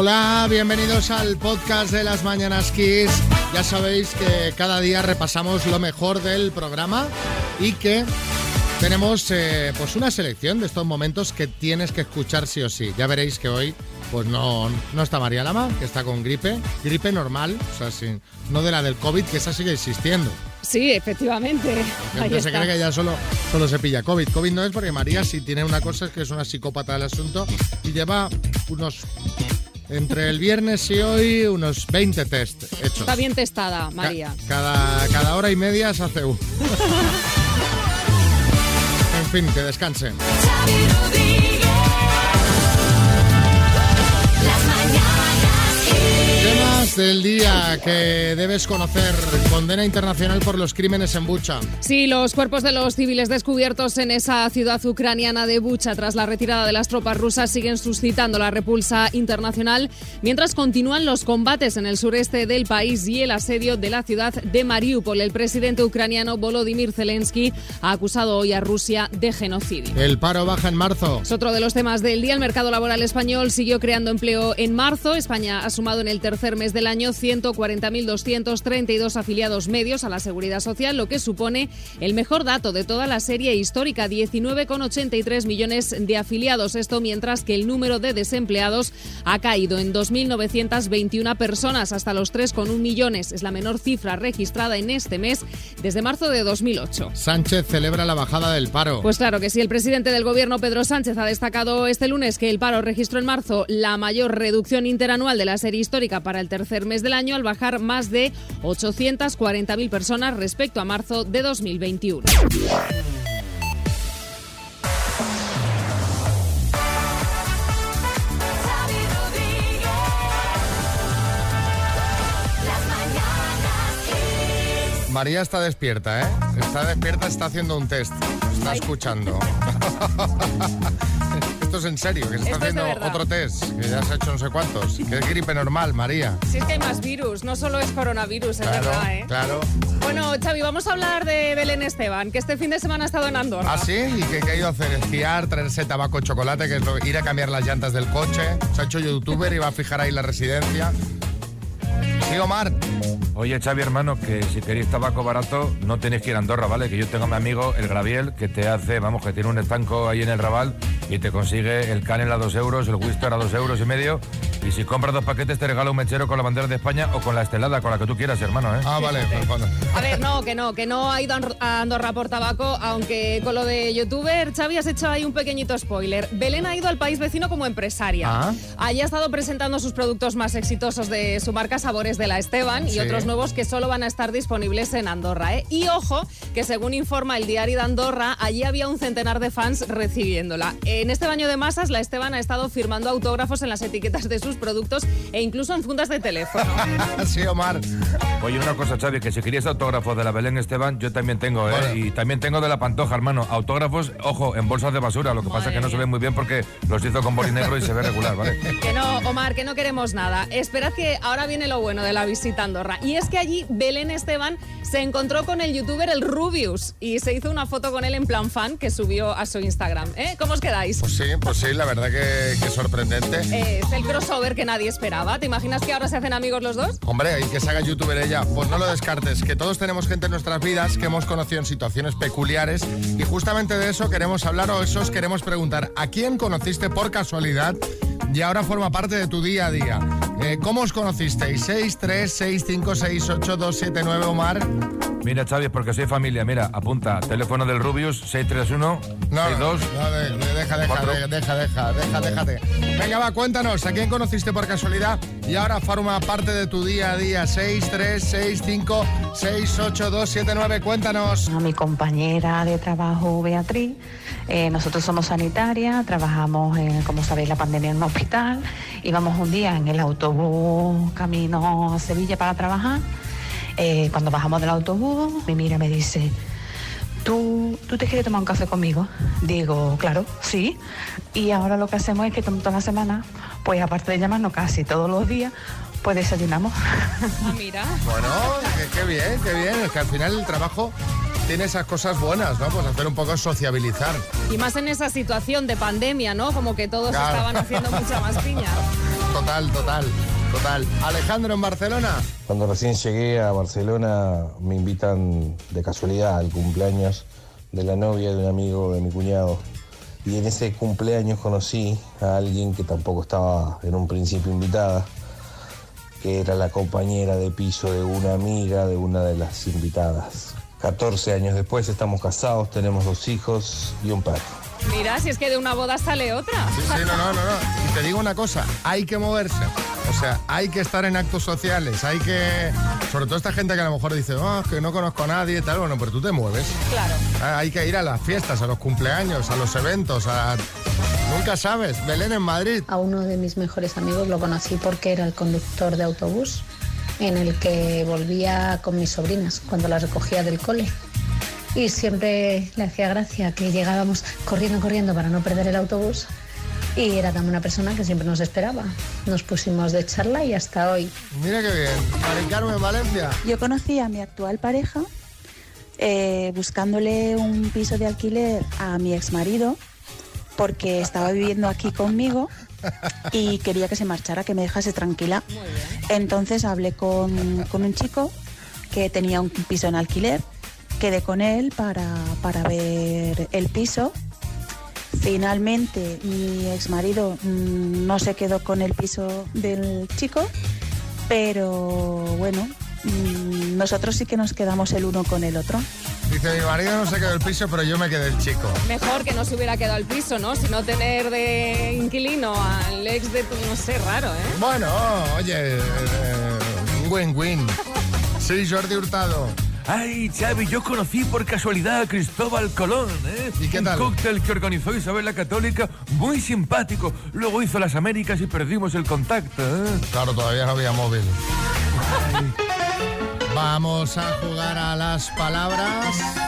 Hola, bienvenidos al podcast de las Mañanas Kiss. Ya sabéis que cada día repasamos lo mejor del programa y que tenemos eh, pues una selección de estos momentos que tienes que escuchar sí o sí. Ya veréis que hoy pues no, no está María Lama, que está con gripe, gripe normal, o sea, sí, no de la del COVID, que esa sigue existiendo. Sí, efectivamente. La gente se cree que ya solo, solo se pilla COVID. COVID no es porque María sí tiene una cosa, es que es una psicópata del asunto y lleva unos entre el viernes y hoy unos 20 test hechos. Está bien testada, María. Ca- cada, cada hora y media se hace uno. en fin, que descansen. Del día que debes conocer. Condena internacional por los crímenes en Bucha. Sí, los cuerpos de los civiles descubiertos en esa ciudad ucraniana de Bucha tras la retirada de las tropas rusas siguen suscitando la repulsa internacional, mientras continúan los combates en el sureste del país y el asedio de la ciudad de Mariupol. El presidente ucraniano Volodymyr Zelensky ha acusado hoy a Rusia de genocidio. El paro baja en marzo. Es otro de los temas del día. El mercado laboral español siguió creando empleo en marzo. España ha sumado en el tercer mes del año 140.232 afiliados medios a la seguridad social, lo que supone el mejor dato de toda la serie histórica, 19,83 millones de afiliados. Esto mientras que el número de desempleados ha caído en 2.921 personas hasta los 3,1 millones. Es la menor cifra registrada en este mes desde marzo de 2008. Sánchez celebra la bajada del paro. Pues claro que sí, el presidente del gobierno, Pedro Sánchez, ha destacado este lunes que el paro registró en marzo la mayor reducción interanual de la serie histórica para el tercer mes del año, al bajar más de 840.000 personas respecto a marzo de 2021. María está despierta, ¿eh? Está despierta, está haciendo un test. Está escuchando. Esto es en serio, que se está Esto es haciendo verdad. otro test, que ya se ha hecho no sé cuántos. Que es gripe normal, María. Si es que hay más virus, no solo es coronavirus, es Claro, verdad, ¿eh? claro. Bueno, Xavi, vamos a hablar de Belén Esteban, que este fin de semana ha estado en Andorra. ¿Ah, sí? ¿Y qué, qué ha ido a hacer? ¿Esquiar, traerse tabaco chocolate, que es lo, ir a cambiar las llantas del coche? Se ha hecho youtuber y va a fijar ahí la residencia. Sí, Omar. Oye, Xavi, hermano, que si queréis tabaco barato, no tenéis que ir a Andorra, ¿vale? Que yo tengo a mi amigo, el Graviel, que te hace, vamos, que tiene un estanco ahí en el Raval y te consigue el Canel a dos euros, el Wister a dos euros y medio. Y si compras dos paquetes, te regala un mechero con la bandera de España o con la estelada, con la que tú quieras, hermano, ¿eh? Ah, vale. A ver, no, que no, que no ha ido a Andorra por tabaco, aunque con lo de youtuber, Xavi, has hecho ahí un pequeñito spoiler. Belén ha ido al país vecino como empresaria. Ah. Allí ha estado presentando sus productos más exitosos de su marca Sabores de la Esteban y Sí. otros nuevos que solo van a estar disponibles en Andorra. ¿eh? Y ojo, que según informa el diario de Andorra, allí había un centenar de fans recibiéndola. En este baño de masas, la Esteban ha estado firmando autógrafos en las etiquetas de sus productos e incluso en fundas de teléfono. Sí, Omar. Oye, una cosa, Xavi, que si querías autógrafos de la Belén Esteban, yo también tengo, ¿eh? Bueno. Y también tengo de la Pantoja, hermano. Autógrafos, ojo, en bolsas de basura. Lo que pasa es que no se ve muy bien porque los hizo con boli negro y se ve regular, ¿vale? Que no, Omar, que no queremos nada. Esperad que ahora viene lo bueno de la visita a Andorra. Y es que allí Belén Esteban se encontró con el youtuber el Rubius y se hizo una foto con él en plan fan que subió a su Instagram. ¿Eh? ¿Cómo os quedáis? Pues sí, pues sí, la verdad que, que sorprendente. Es el crossover que nadie esperaba. ¿Te imaginas que ahora se hacen amigos los dos? Hombre, y que se haga youtuber ella, pues no lo descartes, que todos tenemos gente en nuestras vidas que hemos conocido en situaciones peculiares y justamente de eso queremos hablar o eso os queremos preguntar, ¿a quién conociste por casualidad y ahora forma parte de tu día a día? Eh, ¿Cómo os conocisteis? 6, 3, 6, 5, 6, 8, 2, 7, 9, Omar. Mira, Xavi, es porque soy familia. Mira, apunta, teléfono del Rubius, 631 No, 62 no, de- de- deja, deja, de- deja, deja, deja, déjate. Venga, va, cuéntanos, ¿a quién conociste por casualidad y ahora forma parte de tu día a día? 6, 3, 6, 5, 6, 8, 2, 7, 9, cuéntanos. A mi compañera de trabajo Beatriz, eh, nosotros somos sanitarias, trabajamos, en, como sabéis, la pandemia en un hospital, íbamos un día en el autobús camino a Sevilla para trabajar, Eh, cuando bajamos del autobús, me mira y me dice, ¿Tú, ¿tú te quieres tomar un café conmigo? Digo, claro, sí. Y ahora lo que hacemos es que toda la semana, pues aparte de llamarnos casi todos los días, pues desayunamos. Ah, mira. Bueno, qué, qué bien, qué bien. Es que al final el trabajo tiene esas cosas buenas, ¿no? Pues hacer un poco sociabilizar. Y más en esa situación de pandemia, ¿no? Como que todos Claro. estaban haciendo mucha más piña. total, total, total. Alejandro en Barcelona. Cuando recién llegué a Barcelona me invitan de casualidad al cumpleaños de la novia de un amigo de mi cuñado. Y en ese cumpleaños conocí a alguien que tampoco estaba en un principio invitada, que era la compañera de piso de una amiga de una de las invitadas. 14 años después estamos casados, tenemos dos hijos y un perro. Mira, si es que de una boda sale otra. Sí, sí, no, no, no, no. Y te digo una cosa, hay que moverse. O sea, hay que estar en actos sociales, hay que... Sobre todo esta gente que a lo mejor dice, oh, que no conozco a nadie y tal, bueno, pero tú te mueves. Claro. Ah, Hay que ir a las fiestas, a los cumpleaños, a los eventos, a... Nunca sabes, Belén en Madrid. A uno de mis mejores amigos lo conocí porque era el conductor de autobús en el que volvía con mis sobrinas cuando las recogía del cole. Y siempre le hacía gracia que llegábamos corriendo, corriendo para no perder el autobús. Y era también una persona que siempre nos esperaba. Nos pusimos de charla y hasta hoy. Mira qué bien. Mari Carmen, Valencia. Yo conocí a mi actual pareja eh, buscándole un piso de alquiler a mi ex marido porque estaba viviendo aquí conmigo y quería que se marchara, que me dejase tranquila. Entonces hablé con, con un chico que tenía un piso en alquiler, quedé con él para, para ver el piso. Finalmente mi ex marido no se quedó con el piso del chico, pero bueno, mm, nosotros sí que nos quedamos el uno con el otro. Dice, mi marido no se quedó el piso, pero yo me quedé el chico. Mejor que no se hubiera quedado el piso, ¿no? Si no tener de inquilino al ex de tu, no sé, raro, ¿eh? Bueno, oye, eh, win-win. Sí, Jordi Hurtado. Ay, Xavi, yo conocí por casualidad a Cristóbal Colón, ¿eh? ¿Y qué tal? Un cóctel que organizó Isabel la Católica, muy simpático. Luego hizo las Américas y perdimos el contacto, ¿eh? Claro, todavía no había móvil. Vamos a jugar a las palabras.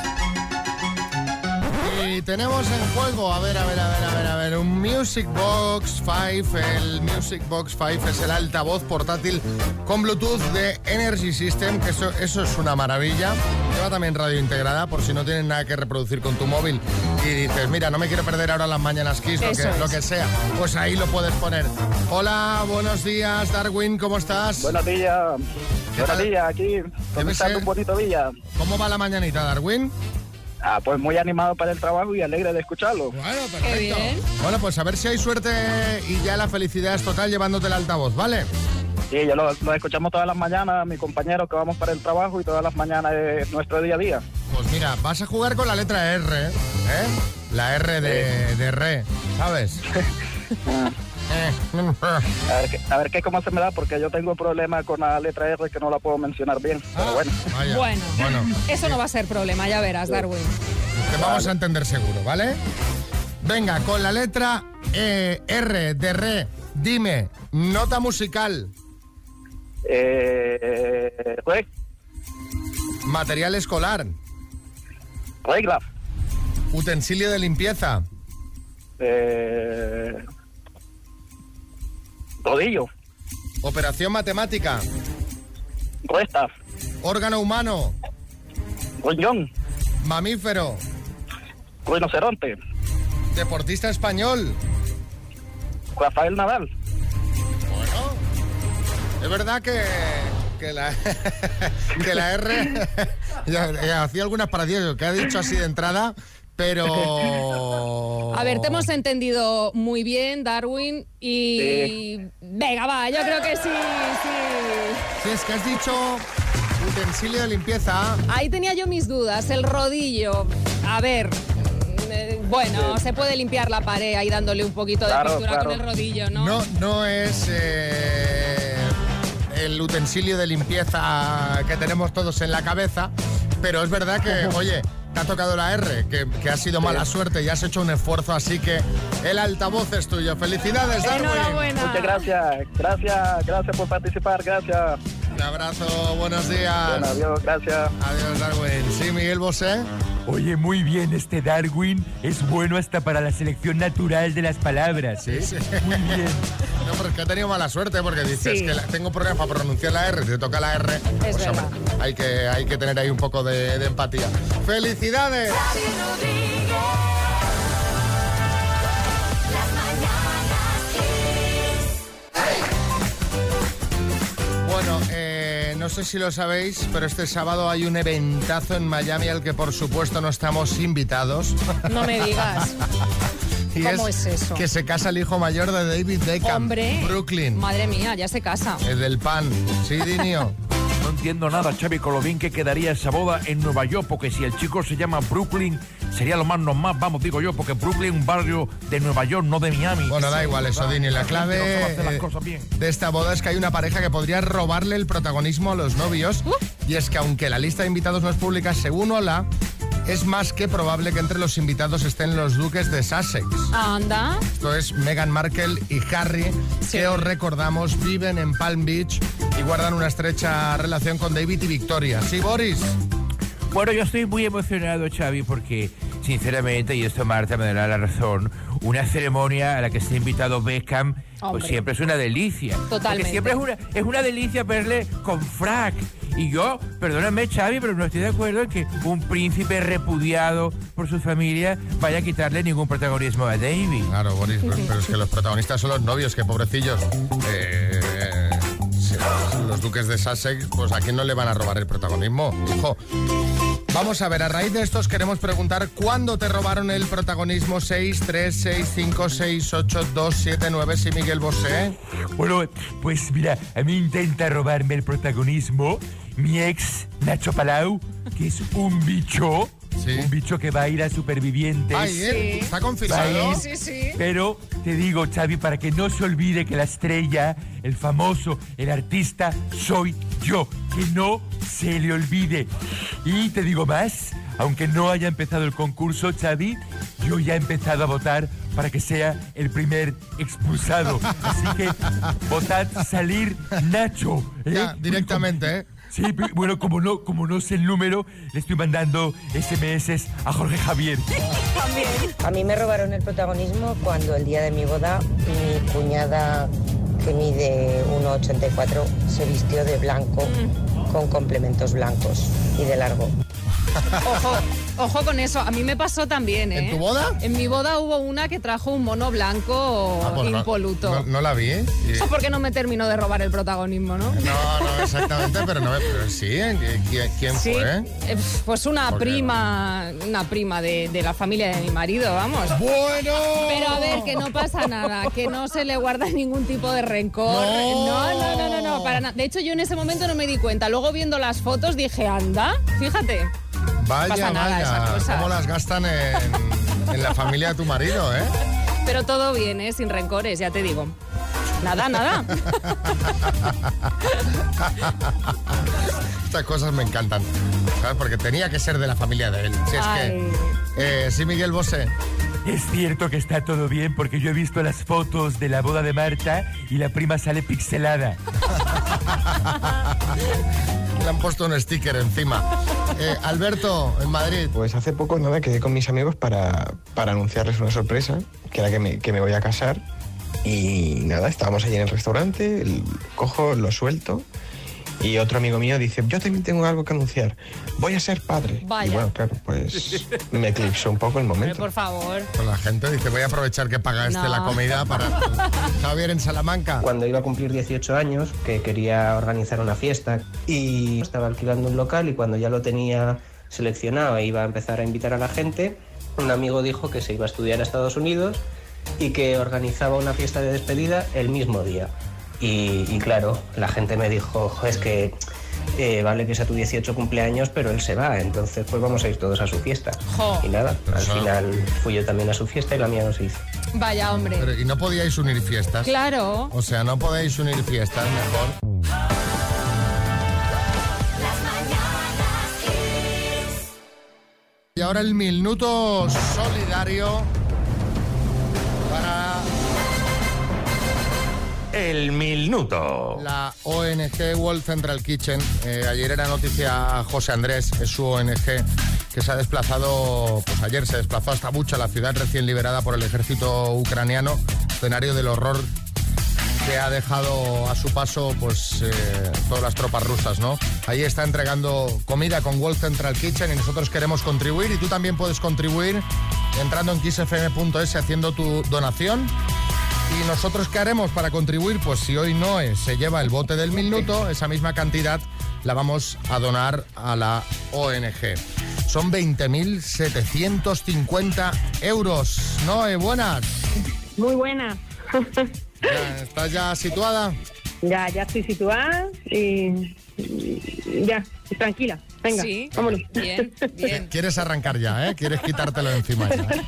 Y tenemos en juego, a ver, a ver, a ver, a ver, a ver, un Music Box 5. El Music Box 5 es el altavoz portátil con Bluetooth de Energy System, que eso, eso es una maravilla. Lleva también radio integrada, por si no tienes nada que reproducir con tu móvil y dices, mira, no me quiero perder ahora las mañanas Kiss, lo que, es. lo que sea. Pues ahí lo puedes poner. Hola, buenos días, Darwin, ¿cómo estás? Buenos días. Buenos días, aquí, un bonito día. ¿Cómo va la mañanita, Darwin? Ah, pues muy animado para el trabajo y alegre de escucharlo. Bueno, perfecto. Bueno, pues a ver si hay suerte y ya la felicidad es total llevándote el altavoz, ¿vale? Sí, ya lo, lo escuchamos todas las mañanas, mi compañero que vamos para el trabajo y todas las mañanas es nuestro día a día. Pues mira, vas a jugar con la letra R, ¿eh? La R de, de re, ¿sabes? Eh, A ver, qué- a ver qué cómo se me da, porque yo tengo problema con la letra R que no la puedo mencionar bien. Pero ah, bueno, vaya. Bueno. Bueno, Eso no va a ser problema, ya verás, Darwin. te vamos a entender seguro, ¿vale? Venga, con la letra eh, R de re, dime, nota musical, eh, re- material escolar, regla, utensilio de limpieza, eh, rodillo, operación matemática, resta, órgano humano, riñón, mamífero, rinoceronte, deportista español. Rafael Nadal. Bueno, es verdad que, que, la, que la R ya, ya hacía algunas paradias que ha dicho así de entrada, pero... A ver, te hemos entendido muy bien, Darwin, y... Venga, va, yo creo que sí, sí. Sí, es que has dicho utensilio de limpieza. Ahí tenía yo mis dudas. El rodillo. A ver. mm, eh, Bueno, se puede limpiar la pared ahí dándole un poquito de Claro, pintura claro. con el rodillo, ¿no? No, no es eh, el utensilio de limpieza que tenemos todos en la cabeza, pero es verdad que, oye, te ha tocado la R, que, que ha sido mala suerte y has hecho un esfuerzo, así que el altavoz es tuyo. ¡Felicidades, Darwin! Enhorabuena. Muchas gracias, gracias, gracias por participar, gracias. Un abrazo, buenos días. Bueno, adiós, gracias. Adiós, Darwin. Sí, Miguel Bosé. Oye, muy bien, este Darwin es bueno hasta para la selección natural de las palabras. ¿eh? Sí, sí. Muy bien. No, pero es que he tenido mala suerte porque dices Sí. que la- tengo problemas para pronunciar la R, te toca la R. pues, hay que, hay que tener ahí un poco de, de empatía. ¡Felicidades! No sé si lo sabéis, pero este sábado hay un eventazo en Miami al que por supuesto no estamos invitados. No me digas. Y ¿Cómo es eso? Que se casa el hijo mayor de David Beckham. Hombre. Brooklyn. Madre mía, ya se casa. El del pan. Sí, Dinio. No entiendo nada, Xavi, con lo bien que quedaría esa boda en Nueva York, porque si el chico se llama Brooklyn, sería lo más normal, vamos, digo yo, porque Brooklyn es un barrio de Nueva York, no de Miami. Bueno, da igual eso, Dini. La clave gente no sabe hacer las cosas bien. de esta boda es que hay una pareja que podría robarle el protagonismo a los novios. Y es que aunque la lista de invitados no es pública, según Ola, es más que probable que entre los invitados estén los duques de Sussex. Anda. Esto es Meghan Markle y Harry, que os recordamos viven en Palm Beach y guardan una estrecha relación con David y Victoria. ¿Sí, Boris? Bueno, yo estoy muy emocionado, Xavi, porque sinceramente, y esto Marta me dará la razón, una ceremonia a la que esté invitado Beckham, pues Hombre. siempre es una delicia. Totalmente. Porque siempre es una, es una delicia verle con frac. Y yo, perdóname, Xavi, pero no estoy de acuerdo en que un príncipe repudiado por su familia vaya a quitarle ningún protagonismo a David. Claro, Boris, pero, pero es que los protagonistas son los novios, que pobrecillos. Eh, si los, los duques de Sussex, pues a quién no le van a robar el protagonismo, hijo. Vamos a ver, a raíz de estos queremos preguntar cuándo te robaron el protagonismo 6, 3, 6, 5, 6, 8, 2, 7, 9, sí, Miguel Bosé. Bueno, pues mira, a mí intenta robarme el protagonismo mi ex Nacho Palau, que es un bicho, Sí. un bicho que va a ir a supervivientes. Ay, ¿eh? ¿Está confirmado? Sí, sí. Pero te digo, Xavi, para que no se olvide que la estrella, el famoso, el artista, soy yo. Que no se le olvide. Y te digo más, aunque no haya empezado el concurso, Xavi, yo ya he empezado a votar para que sea el primer expulsado. Así que votad salir Nacho. ¿eh? Ya, directamente, ¿eh? Sí, bueno, como no, como no sé el número, le estoy mandando SMS a Jorge Javier. A mí me robaron el protagonismo cuando el día de mi boda mi cuñada, que mide 1,84, se vistió de blanco con complementos blancos y de largo. Ojo, ojo con eso. A mí me pasó también, ¿eh? ¿En tu boda? En mi boda hubo una que trajo un mono blanco Ah, pues impoluto. No, no la vi, ¿eh? Y- Eso porque no me terminó de robar el protagonismo, ¿no? No, no, exactamente, pero no, pero sí. ¿Quién, quién Sí, fue? eh, pues una prima, una prima de, de la familia de mi marido, vamos. Bueno. Pero a ver, que no pasa nada, que no se le guarda ningún tipo de rencor. No. no, no, no, no, no, para nada. De hecho, yo en ese momento no me di cuenta. Luego viendo las fotos dije, anda, fíjate. Vaya, pasa nada, vaya, esas cosas. cómo las gastan en, en la familia de tu marido, ¿eh? Pero todo bien, ¿eh? Sin rencores, ya te digo. Nada, nada. Estas cosas me encantan, ¿sabes? Porque tenía que ser de la familia de él. Si es Ay. que... Eh, sí, Miguel Bosé. Es cierto que está todo bien porque yo he visto las fotos de la boda de Marta y la prima sale pixelada. Le han puesto un sticker encima. Eh, Alberto, en Madrid. Pues hace poco nada quedé con mis amigos para, para anunciarles una sorpresa, que era que me, que me voy a casar. Y nada, estábamos allí en el restaurante, el- cojo, lo suelto. Y otro amigo mío dice, yo también tengo algo que anunciar, voy a ser padre. Vaya. Y bueno, claro, pues me eclipsó un poco el momento. por favor. Pues la gente dice, voy a aprovechar que paga este No. la comida para... Javier en Salamanca. Cuando iba a cumplir 18 años, que quería organizar una fiesta y estaba alquilando un local y cuando ya lo tenía seleccionado e iba a empezar a invitar a la gente, un amigo dijo que se iba a estudiar a Estados Unidos y que organizaba una fiesta de despedida el mismo día. Y, y claro, la gente me dijo, "Jo, es que eh, vale que sea tu 18 cumpleaños, pero él se va, entonces pues vamos a ir todos a su fiesta. Jo. Y nada, al Eso- final fui yo también a su fiesta y la mía no se hizo. Vaya, hombre. Pero, ¿Y no podíais unir fiestas? Claro. O sea, no podéis unir fiestas mejor. Y ahora el minuto solidario El minuto. la ONG World Central Kitchen. Eh, ayer era noticia José Andrés, es su ONG, que se ha desplazado, pues ayer se desplazó hasta Bucha, la ciudad recién liberada por el ejército ucraniano, escenario del horror que ha dejado a su paso pues eh, todas las tropas rusas, ¿no? Ahí está entregando comida con World Central Kitchen y nosotros queremos contribuir y tú también puedes contribuir entrando en kissfm.es haciendo tu donación ¿Y nosotros qué haremos para contribuir? Pues si hoy Noé se lleva el bote del minuto, esa misma cantidad la vamos a donar a la ONG. Son 20.750 euros. Noé, buenas. Muy buena. Ya, ¿Estás ya situada? Ya, ya estoy situada y ya, tranquila. Venga, Sí, vámonos. bien, bien. Quieres arrancar ya, ¿eh? Quieres quitártelo de encima ya. ¿eh?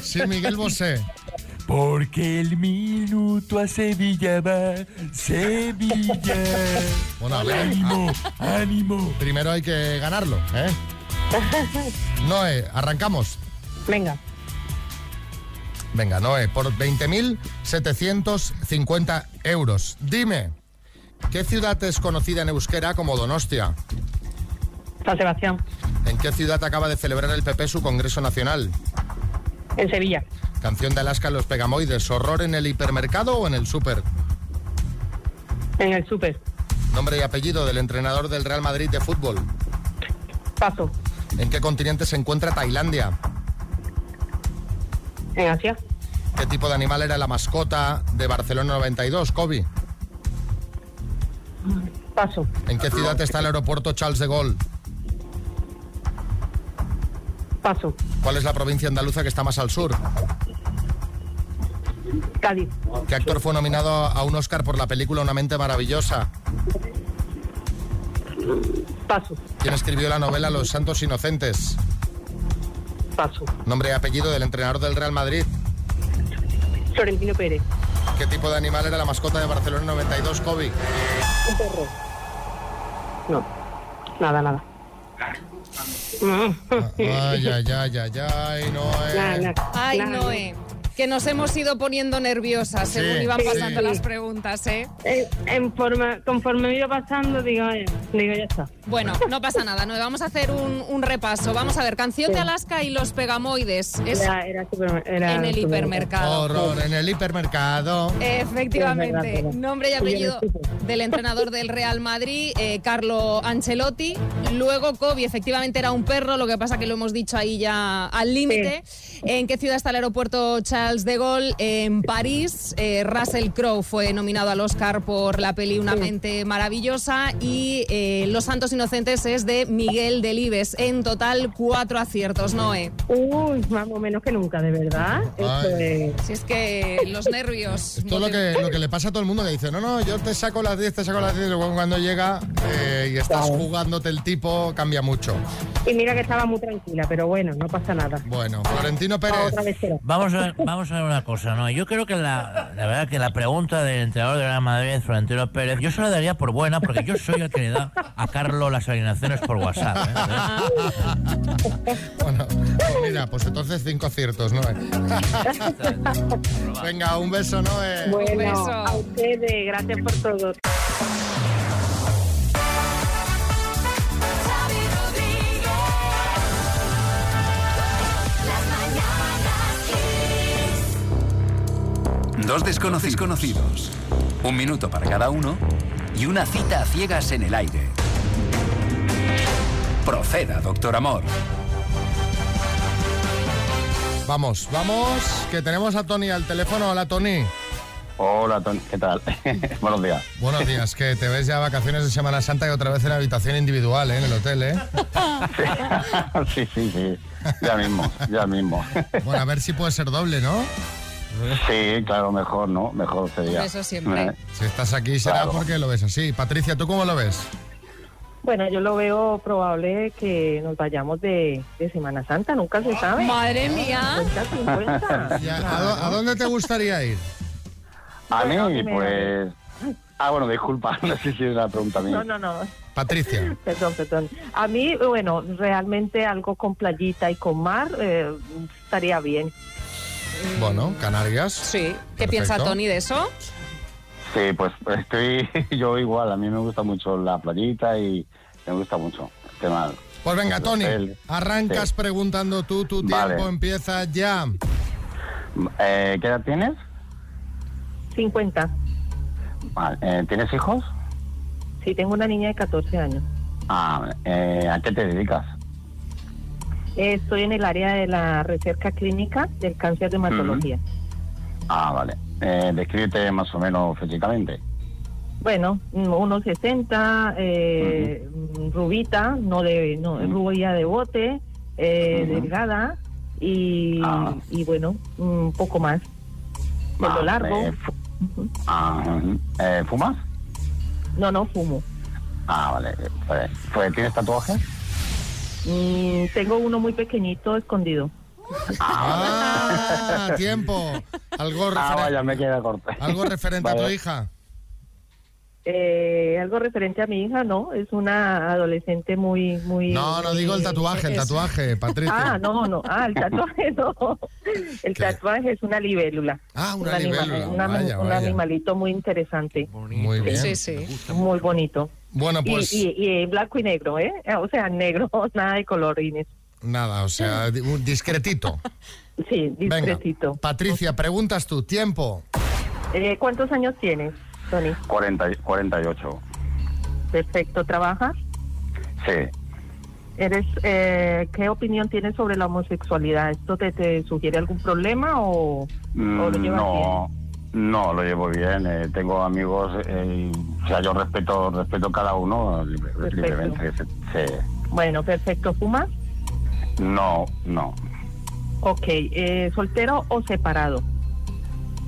Sí, Miguel Bosé. Porque el minuto a Sevilla va, Sevilla. Bueno, a ver, ánimo, ánimo. Primero hay que ganarlo, ¿eh? Noé, arrancamos. Venga, Venga, Noé, por 20.750 euros. Dime, ¿qué ciudad es conocida en euskera como Donostia? San Sebastián, ¿En qué ciudad acaba de celebrar el PP su Congreso Nacional? en Sevilla, Canción de Alaska Los Pegamoides, ¿horror en el hipermercado o en el súper? en el súper. Nombre y apellido del entrenador del Real Madrid de fútbol. Paso, ¿En qué continente se encuentra Tailandia? en Asia, ¿Qué tipo de animal era la mascota de Barcelona 92, Kobe? paso, ¿En qué ciudad está el aeropuerto Charles de Gaulle? Paso, ¿Cuál es la provincia andaluza que está más al sur? Cádiz, ¿Qué actor fue nominado a un Oscar por la película Una mente maravillosa? paso, ¿Quién escribió la novela Los Santos Inocentes? paso. Nombre y apellido del entrenador del Real Madrid. Florentino Pérez, ¿Qué tipo de animal era la mascota de Barcelona 92, Kobe? un perro. No, nada, nada. Ay, ay, ay, ay, ay, no Nada, es... nada, Ay. Noé, que nos hemos ido poniendo nerviosas Sí, según iban sí. pasando las preguntas, ¿eh? Eh, en forma, conforme me iba pasando, digo, eh, digo, ya está. Bueno, no pasa nada, Noé, vamos a hacer un, un repaso. Vamos a ver, canción de Alaska y los pegamoides. Es Era, era super- era en el hipermercado. Horror en el hipermercado. Efectivamente, nombre y apellido del entrenador del Real Madrid, eh, Carlo Ancelotti. Luego Kobe, efectivamente era un perro, lo que pasa que lo hemos dicho ahí ya al límite. ¿En qué ciudad está el aeropuerto Charles de Gaulle? En París. Eh, Russell Crowe fue nominado al Oscar por la peli Una mente maravillosa y eh, Los Santos Inocentes es de Miguel Delibes. En total cuatro aciertos, Noé. Uy, más o menos que nunca, de verdad. Esto es- Si es que los nervios. Esto es lo que, lo que le pasa a todo el mundo que dice, no, no, yo te saco las 10, te saco las 10, y luego cuando llega eh, y estás jugándote el tipo, cambia mucho. Y mira que estaba muy tranquila, pero bueno, no pasa nada. Bueno, Florentino Pérez. Vamos a, ver, vamos a ver una cosa, ¿no? Yo creo que la, la verdad que la pregunta del entrenador de Real Madrid, Florentino Pérez, yo se la daría por buena porque yo soy el que le da a Carlos las alineaciones por WhatsApp. ¿eh? Bueno, pues mira, pues entonces cinco aciertos, ¿no? Venga, un beso, Noé. Bueno, beso. a ustedes, gracias por todo. Dos desconocidos conocidos. Un minuto para cada uno y una cita a ciegas en el aire. Proceda, doctor Amor. Vamos, vamos, que tenemos a Tony al teléfono. Hola, Tony. Hola, Tony, ¿qué tal? Buenos días. Buenos días, que te ves ya vacaciones de Semana Santa y otra vez en habitación individual, ¿eh? En el hotel, ¿eh? sí, sí, sí. Ya mismo, ya mismo. Bueno, a ver si puede ser doble, ¿no? Sí, claro, mejor, ¿no? Mejor sería. Eso siempre. Eh, Si estás aquí será Claro. porque lo ves así. Patricia, ¿tú cómo lo ves? Bueno, yo lo veo probable que nos vayamos de, de Semana Santa, nunca se sabe. Madre mía. 50, 50. Ya, ¿a, dó- a dónde te gustaría ir? A mí, pues... Ah, bueno, disculpa, no sé si es una pregunta mía. No, no, no. Patricia. Perdón, perdón. A mí, bueno, realmente algo con playita y con mar eh, estaría bien. Bueno, Canarias. Sí. ¿Qué piensa. Tony de eso? Sí, pues estoy yo igual. A mí me gusta mucho la playita y me gusta mucho el tema. Pues venga, Tony, arrancas Sí. preguntando tú, tu Vale. tiempo empieza ya. Eh, ¿Qué edad tienes? 50. Vale, eh, ¿Tienes hijos? Sí, tengo una niña de 14 años. Ah, eh, ¿a qué te dedicas? Eh, Estoy en el área de la recerca clínica del cáncer de hematología. Ah, vale. Eh, descríbete más o menos físicamente. Bueno, mm, unos 60, eh, mm, rubita, no de, no, rubia de bote, eh, delgada y, Ah. y bueno, un poco más. Pelo Ah, largo. eh, ah. Eh, ¿Fumas? No, no fumo. Ah, vale. Pues, pues, ¿Tienes tatuajes? Mm, tengo uno muy pequeñito escondido. Ah, tiempo. Algo, Ah, referen- vaya, me queda corto. algo referente a tu hija. Eh, algo referente a mi hija, no, es una adolescente muy, muy. No, no digo el tatuaje, el tatuaje, Patricia. Ah, no, no, ah, el tatuaje no. El tatuaje es una libélula. Ah, una libélula, una- vaya, un vaya. animalito muy interesante. Muy bien. Sí, sí. Muy bonito. Bueno, Y- pues y, y en blanco y negro, ¿eh? O sea, negro, nada de colorines. nada, o sea, un discretito. Sí, Venga, discretito. Patricia, preguntas tu tiempo. Eh, ¿Cuántos años tienes, Tony? 40, y- 48. Perfecto, ¿trabajas? Sí. ¿Eres, eh, ¿Qué opinión tienes sobre la homosexualidad? ¿Esto te, te sugiere algún problema o, o lo Mm, llevas no, no, lo llevo bien. eh, tengo amigos, eh, o sea, yo respeto respeto cada uno libre- libremente. sí. Bueno, perfecto. ¿Fumas? No, no. Ok. Eh, ¿Soltero o separado?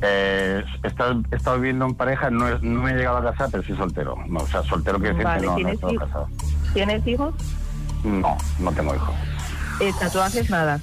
Eh, he, estado, he estado viviendo en pareja, no, he- no me he llegado a casar, pero sí soltero. No, o sea, soltero quiere decir Vale, que no, no he ¿tienes estado hijos? casado. ¿Tienes hijos? No, no tengo hijos. Eh, ¿Tatuajes? Nada.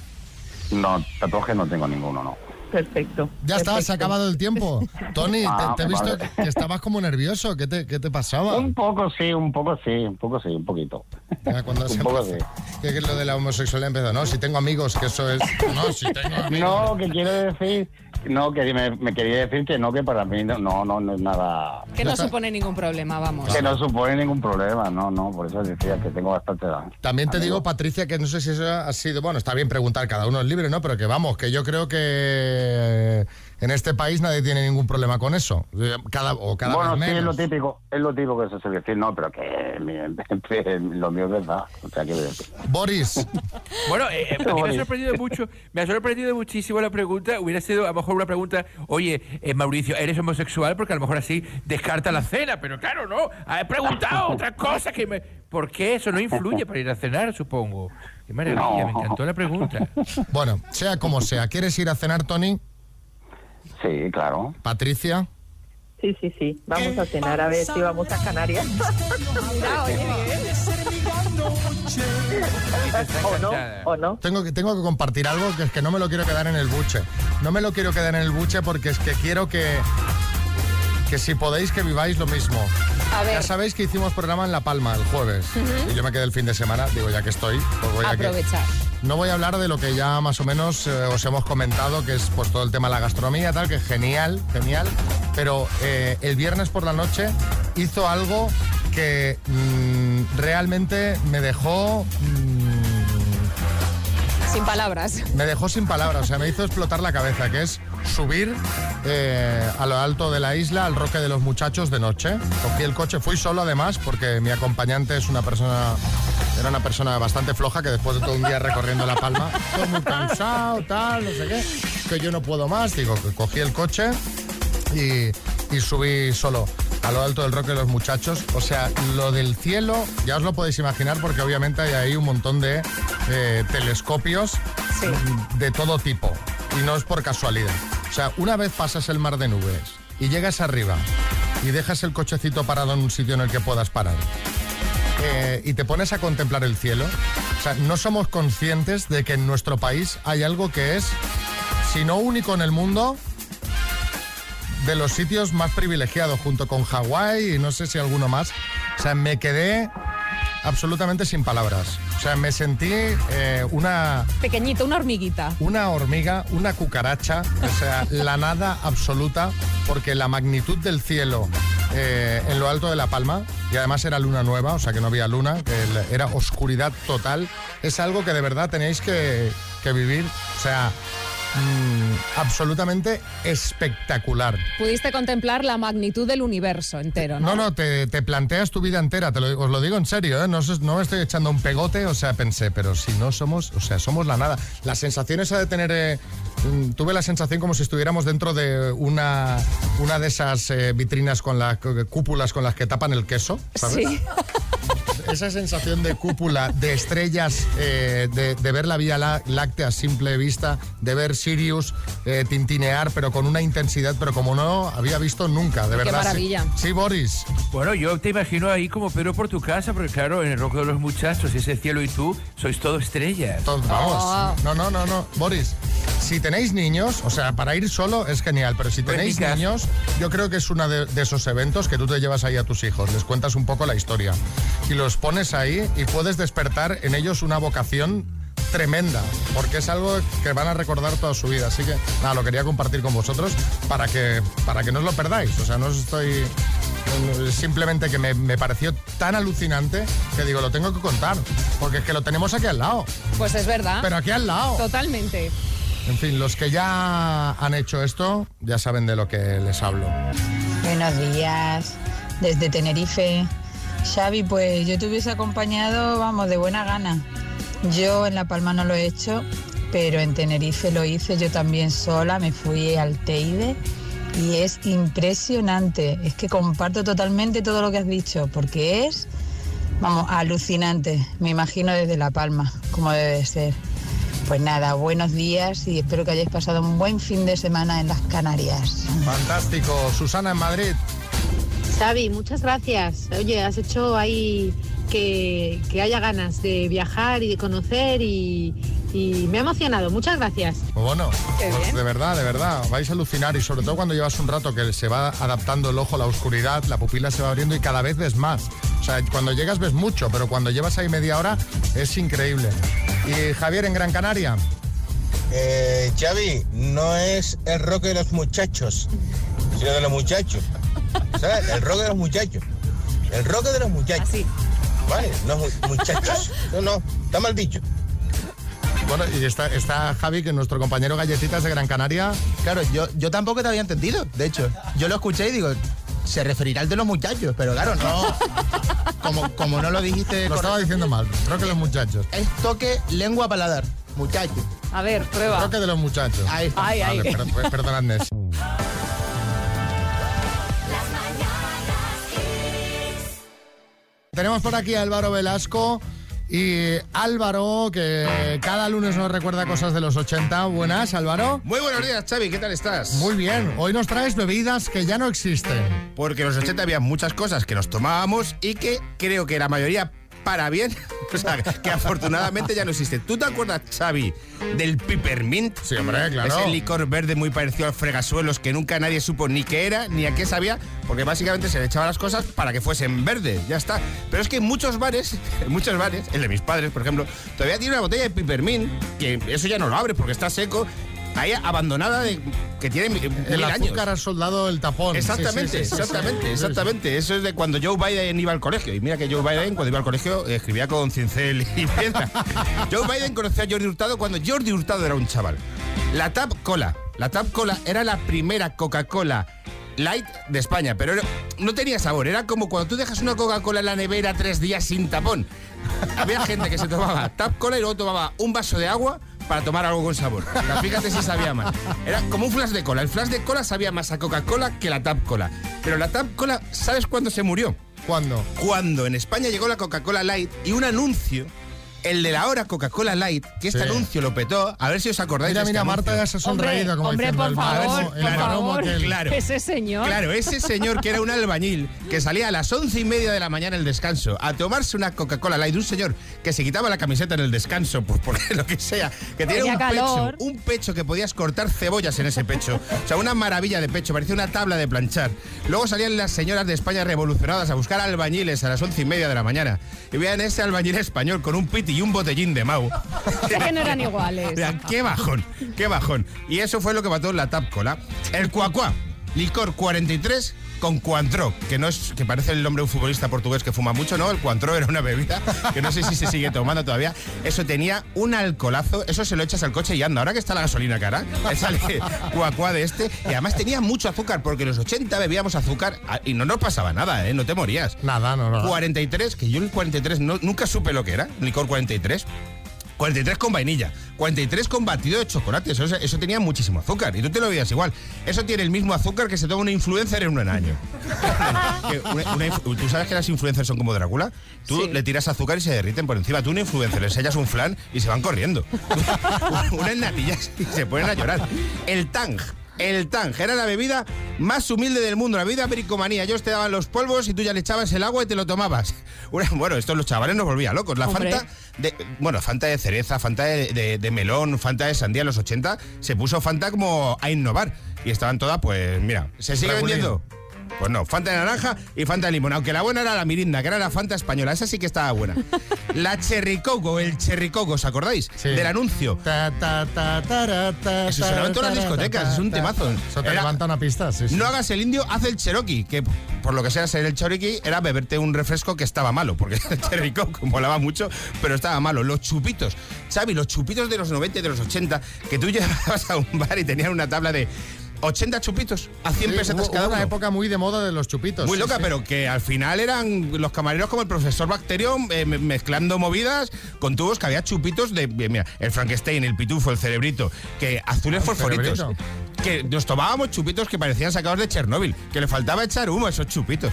No, tatuaje no tengo ninguno, no. Perfecto. Ya está, se ha acabado el tiempo. Tony, te, Ah, te he visto vale. que estabas como nervioso. ¿Qué te, qué te pasaba? Un poco sí, un poco sí, un poco sí, un poquito. Ya, cuando un poco sí. empezó- que, que lo de la homosexualidad empezó, no, si tengo amigos, que eso es... No, si tengo amigos. No, que quiero decir, no, que me, me quería decir que no, que para mí no, no, no, no es nada, Que no supone ningún problema, vamos. que no supone ningún problema, no, no, por eso decía que tengo bastante edad. También te digo, Patricia, que no sé si eso ha sido... Bueno, está bien preguntar, cada uno es libre, ¿no? Pero que vamos, que yo creo que en este país nadie tiene ningún problema con eso. Cada, o cada bueno, vez sí, es lo típico, es lo típico que se suele decir, no, pero que mi- lo mío es verdad, o sea, que Boris, Bueno, eh, eh, me ha sorprendido mucho, me ha sorprendido muchísimo la pregunta. Hubiera sido a lo mejor una pregunta, oye, eh, Mauricio, ¿eres homosexual? Porque a lo mejor así descarta la cena, pero claro, no. He preguntado otra cosa que me. ¿Por qué eso no influye para ir a cenar, supongo? Qué maravilla, me encantó la pregunta. bueno, sea como sea, ¿quieres ir a cenar, Tony? Sí, claro. Patricia. Sí, sí, sí. Vamos a cenar a ver si vamos a Canarias. Oye, bien. ¿O no? ¿O no? Tengo que, tengo que compartir algo que es que no me lo quiero quedar en el buche. No me lo quiero quedar en el buche porque es que quiero que, que si podéis que viváis lo mismo. A ver. Ya sabéis que hicimos programa en La Palma el jueves. Y yo me quedé el fin de semana, digo, ya que estoy, pues voy a Aprovechar. No voy a hablar de lo que ya más o menos eh, os hemos comentado, que es pues todo el tema de la gastronomía, tal, que es genial, genial. Pero eh, el viernes por la noche hizo algo que mm, realmente me dejó. mm, Sin palabras. me dejó sin palabras, o sea, me hizo explotar la cabeza, que es subir eh, a lo alto de la isla al Roque de los Muchachos de noche. Cogí el coche, fui solo además, porque mi acompañante es una persona, era una persona bastante floja que después de todo un día recorriendo La Palma, estoy muy cansado, tal, no sé qué, que yo no puedo más. Digo, que cogí el coche y, y subí solo a lo alto del Roque de los Muchachos. O sea, lo del cielo, ya os lo podéis imaginar porque obviamente hay ahí un montón de eh, telescopios de todo tipo y no es por casualidad. O sea, una vez pasas el mar de nubes y llegas arriba y dejas el cochecito parado en un sitio en el que puedas parar eh, y te pones a contemplar el cielo, o sea, no somos conscientes de que en nuestro país hay algo que es, si no único en el mundo, de los sitios más privilegiados, junto con Hawái y no sé si alguno más. O sea, me quedé absolutamente sin palabras. O sea, me sentí eh, una, Pequeñito, una hormiguita. una hormiga, una cucaracha, o sea, la nada absoluta, porque la magnitud del cielo eh, en lo alto de La Palma, y además era luna nueva, o sea que no había luna, que era oscuridad total, es algo que de verdad tenéis que, que vivir. O sea, mm, absolutamente espectacular. Pudiste contemplar la magnitud del universo entero, ¿no? No, no, te, te planteas tu vida entera, te lo- os lo digo en serio, ¿eh? no, me estoy echando un pegote, o sea, pensé, pero si no somos, o sea, somos la nada. La sensación esa de tener eh, tuve la sensación como si estuviéramos dentro de una, una de esas eh, vitrinas con las cúpulas con las que tapan el queso, ¿sabes? Sí. Esa sensación de cúpula, de estrellas, eh, de, de ver la Vía Láctea a simple vista, de ver Sirius eh, tintinear, pero con una intensidad, pero como no había visto nunca, de verdad. sí. maravilla. Sí, Boris. Bueno, yo te imagino ahí como Pedro por tu casa, porque claro, en el rock de los muchachos, ese cielo y tú, sois todo estrellas. Todos, vamos. No, no, no, no. Boris, si tenéis niños, o sea, para ir solo es genial, pero si en tenéis niños, yo creo que es uno de, de esos eventos que tú te llevas ahí a tus hijos, les cuentas un poco la historia y los pones ahí y puedes despertar en ellos una vocación tremenda, porque es algo que van a recordar toda su vida. Así que nada, lo quería compartir con vosotros para que, para que no os lo perdáis. O sea, no os estoy... Simplemente que me, me pareció tan alucinante que digo, lo tengo que contar, porque es que lo tenemos aquí al lado. Pues es verdad. Pero aquí al lado. Totalmente. En fin, los que ya han hecho esto ya saben de lo que les hablo. Buenos días, desde Tenerife. Xavi, pues yo te hubiese acompañado, vamos, de buena gana. Yo en La Palma no lo he hecho, pero en Tenerife lo hice yo también sola, me fui al Teide y es impresionante. Es que comparto totalmente todo lo que has dicho, porque es, vamos, alucinante. Me imagino desde La Palma, como debe de ser. Pues nada, buenos días y espero que hayáis pasado un buen fin de semana en las Canarias. Fantástico. Susana en Madrid. Xavi, muchas gracias. Oye, has hecho ahí que, que haya ganas de viajar y de conocer y, y me ha emocionado. Muchas gracias. Pues bueno, pues de verdad, de verdad, vais a alucinar y sobre todo cuando llevas un rato que se va adaptando el ojo a la oscuridad, la pupila se va abriendo y cada vez ves más. O sea, cuando llegas ves mucho, pero cuando llevas ahí media hora es increíble. Y Javier en Gran Canaria. Eh, Xavi, no es el rock de los muchachos, sino de los muchachos. ¿Sabes? El rock de los muchachos. El rock de los muchachos. Vale, no mu- muchachos. No, no, está mal dicho. Bueno, y está, está Javi, que es nuestro compañero Galletitas de Gran Canaria. Claro, yo, yo tampoco te había entendido. De hecho, yo lo escuché y digo, se referirá al de los muchachos, pero claro, no. Como, como no lo dijiste. Lo estaba diciendo mal, creo que los muchachos. Es toque lengua paladar, muchachos. A ver, prueba. Creo que de los muchachos. Ahí está. Ay, ay. Vale, per- per- perdonadme. Tenemos por aquí a Álvaro Velasco. Y Álvaro, que cada lunes nos recuerda cosas de los 80. Buenas, Álvaro. Muy buenos días, Xavi, ¿qué tal estás? Muy bien. Hoy nos traes bebidas que ya no existen. Porque en los 80 había muchas cosas que nos tomábamos y que creo que la mayoría para bien, o sea, que afortunadamente ya no existe. ¿Tú te acuerdas, Xavi, del peppermint? Sí, hombre, claro. Ese licor verde muy parecido al fregasuelos que nunca nadie supo ni qué era ni a qué sabía, porque básicamente se le echaba las cosas para que fuesen verdes, ya está. Pero es que en muchos bares, en muchos bares, el de mis padres, por ejemplo, todavía tiene una botella de peppermint, que eso ya no lo abre porque está seco, ahí abandonada de que tiene mil El años. azúcar ha soldado el tapón. Exactamente, Sí, sí, sí, sí, exactamente, exactamente. Eso es de cuando Joe Biden iba al colegio. Y mira que Joe Biden, cuando iba al colegio, escribía con cincel y piedra. Joe Biden conocía a Jordi Hurtado cuando Jordi Hurtado era un chaval. La Tap Cola. La Tap Cola era la primera Coca-Cola light de España, pero no tenía sabor. Era como cuando tú dejas una Coca-Cola en la nevera tres días sin tapón. Había gente que se tomaba Tap Cola y luego tomaba un vaso de agua para tomar algo con sabor. O sea, Fíjate si sabía más. Era como un flash de cola. El flash de cola sabía más a Coca-Cola que la Tap Cola. Pero la Tap Cola, ¿sabes cuándo se murió? ¿Cuándo? Cuando en España llegó la Coca-Cola Light y un anuncio, el de la hora Coca-Cola Light, que este Sí. anuncio lo petó, a ver si os acordáis Mira, de este mira, anuncio. Marta ya se ha sonreído como hombre, diciendo por el favor, por el. Claro. Ese señor. Claro, ese señor que era un albañil que salía a las once y media de la mañana el descanso a tomarse una Coca-Cola Light, un señor que se quitaba la camiseta en el descanso, pues por lo que sea, que tenía Tenía un calor. pecho, un pecho que podías cortar cebollas en ese pecho. O sea, una maravilla de pecho, parecía una tabla de planchar. Luego salían las señoras de España revolucionadas a buscar albañiles a las once y media de la mañana. Y vean ese albañil español con un piti y un botellín de Mau. Que no eran iguales. Qué bajón, qué bajón. Y eso fue lo que mató la Tap Cola. El Cuacuá, licor 43 con Coantro, que no es que parece el nombre de un futbolista portugués que fuma mucho, ¿no? El Coantro era una bebida que no sé si se sigue tomando todavía. Eso tenía un alcoholazo, eso se lo echas al coche y anda. Ahora que está la gasolina cara, sale Cuacuá de este. Y además tenía mucho azúcar, porque en los 80 bebíamos azúcar ah, y no nos pasaba nada, ¿eh? No te morías. Nada, no, no. 43, que yo el 43 no- nunca supe lo que era, licor 43. 43 con vainilla, 43 con batido de chocolate. Eso, eso tenía muchísimo azúcar. Y tú te lo veías igual. Eso tiene el mismo azúcar que se toma una influencer en un año. Una- una ¿Tú sabes que las influencers son como Drácula? Tú le tiras azúcar y se derriten por encima. Tú una influencer le enseñas un flan y se van corriendo. Unas natillas y se ponen a llorar. El Tang. El Tang era la bebida más humilde del mundo, la bebida pericomanía. Ellos te daban los polvos y tú ya le echabas el agua y te lo tomabas. Bueno, esto los chavales nos volvía locos. La Hombre. Fanta de, bueno, Fanta de cereza, Fanta de, de- de melón, Fanta de sandía en los 80, se puso Fanta como a innovar. Y estaban todas, pues mira, ¿se sigue vendiendo? Pues no, Fanta de naranja y Fanta de limón. Aunque la buena era la mirinda, que era la Fanta española. Esa sí que estaba buena. La Cherry Coco, el Cherry Coco, ¿os acordáis? Del anuncio. Ta, ta, ta, tara, ta, Eso sonaba en todas las ta, ta, discotecas, ta, es un ta. temazo. Eso te Era- levanta una pista, sí, sí. No hagas el indio, haz el Cherokee, que por lo que sea ser el Cherokee era beberte un refresco que estaba malo, porque el Cherry Coke molaba mucho, pero estaba malo. Los chupitos, Xavi, los chupitos de los 90 y de los 80, que tú llegabas a un bar y tenían una tabla de 80 chupitos a 100 Sí, pesetas hubo- cada uno. una época muy de moda de los chupitos. Muy sí, loca, sí. pero que al final eran los camareros como el profesor Bacterio eh, me- mezclando movidas con tubos que había chupitos de, mira, el Frankenstein, el pitufo, el cerebrito, que azules Ah, fosforitos. cerebrito. Que nos tomábamos chupitos que parecían sacados de Chernóbil, que le faltaba echar humo a esos chupitos.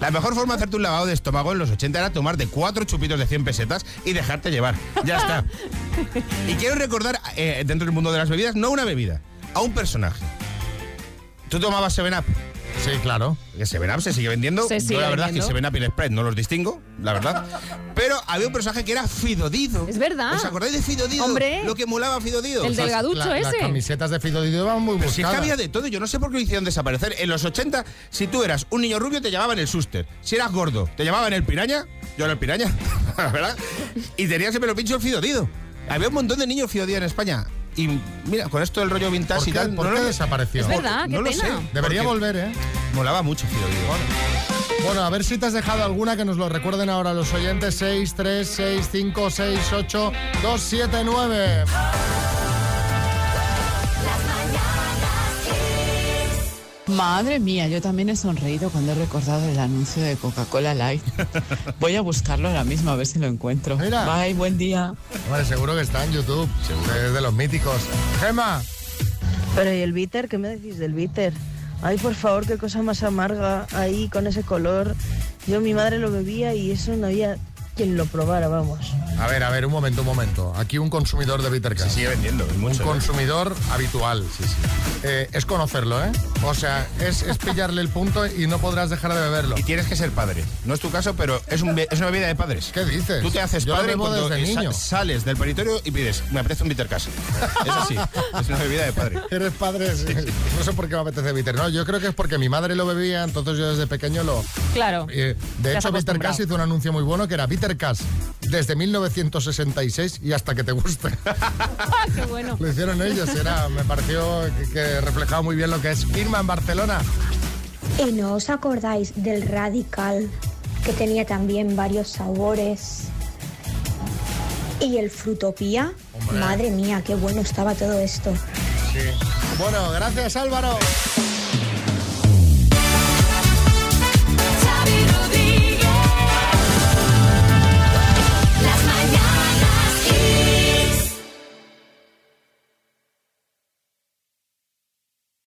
La mejor forma de hacerte un lavado de estómago en los 80 era tomar de cuatro chupitos de 100 pesetas y dejarte llevar. Ya está. Y quiero recordar, eh, dentro del mundo de las bebidas, no una bebida, a un personaje. ¿Tú tomabas 7-Up? Sí, claro. Que 7-Up se sigue vendiendo. Se Yo sigue la verdad vendiendo. que 7-Up y el Sprite no los distingo, la verdad. Pero había un personaje que era Fidodido. Es verdad. ¿Os acordáis de Fidodido? Hombre. Lo que molaba Fidodido. El O sea, delgaducho La- Las ese. camisetas de Fido Dido iban muy pero si es buscadas. que había de todo, yo no sé por qué lo hicieron desaparecer. En los 80, si tú eras un niño rubio, te llamaban el suster. Si eras gordo, te llamaban el piraña. Yo era el piraña, ¿verdad? Y tenías el pelo pincho el fidodido. Había un montón de niños fidodido en España. Y mira, con esto del rollo vintage ¿Por y qué, tal. por no qué lo- desapareció? Es verdad, qué no lo pena. sé. Debería volver, ¿eh? Molaba mucho fidodido. Bueno, a ver si te has dejado alguna que nos lo recuerden ahora los oyentes. 6, 3, 6, 5, 6, 8, 2, 7, 9. Madre mía, yo también he sonreído cuando he recordado el anuncio de Coca-Cola Light. Voy a buscarlo ahora mismo a ver si lo encuentro. Mira. Bye, buen día. Hombre, seguro que está en YouTube. Es de los míticos. Gema. Pero ¿y el bitter? ¿Qué me decís del bitter? Ay, por favor, qué cosa más amarga ahí con ese color. Yo, mi madre lo bebía y eso no había quien lo probara, vamos. A ver, a ver, un momento, un momento. Aquí un consumidor de Bitter Se sigue vendiendo. Un ¿eh? consumidor habitual. Eh, es conocerlo, ¿eh? O sea, es, es pillarle el punto y no podrás dejar de beberlo. Y tienes que ser padre. No es tu caso, pero es, un es una bebida de padres. ¿Qué dices? Tú te haces Yo padre cuando desde niño. sales del peritorio y pides, me apetece un bitter cash. Es así. es una bebida de padre. Eres padre, sí. no sé por qué me apetece bitter. No, yo creo que es porque mi madre lo bebía, entonces yo desde pequeño lo. Claro. Eh, de hecho, Bitter hizo un anuncio muy bueno que era Bitter Desde 1966 y hasta que te guste. Ah, qué bueno. lo hicieron ellos, era, me pareció que, que reflejaba muy bien lo que es Irma en Barcelona. ¿Y no os acordáis del Radical, que tenía también varios sabores? ¿Y el Frutopía? Hombre. Madre mía, qué bueno estaba todo esto. Sí. Bueno, gracias Álvaro.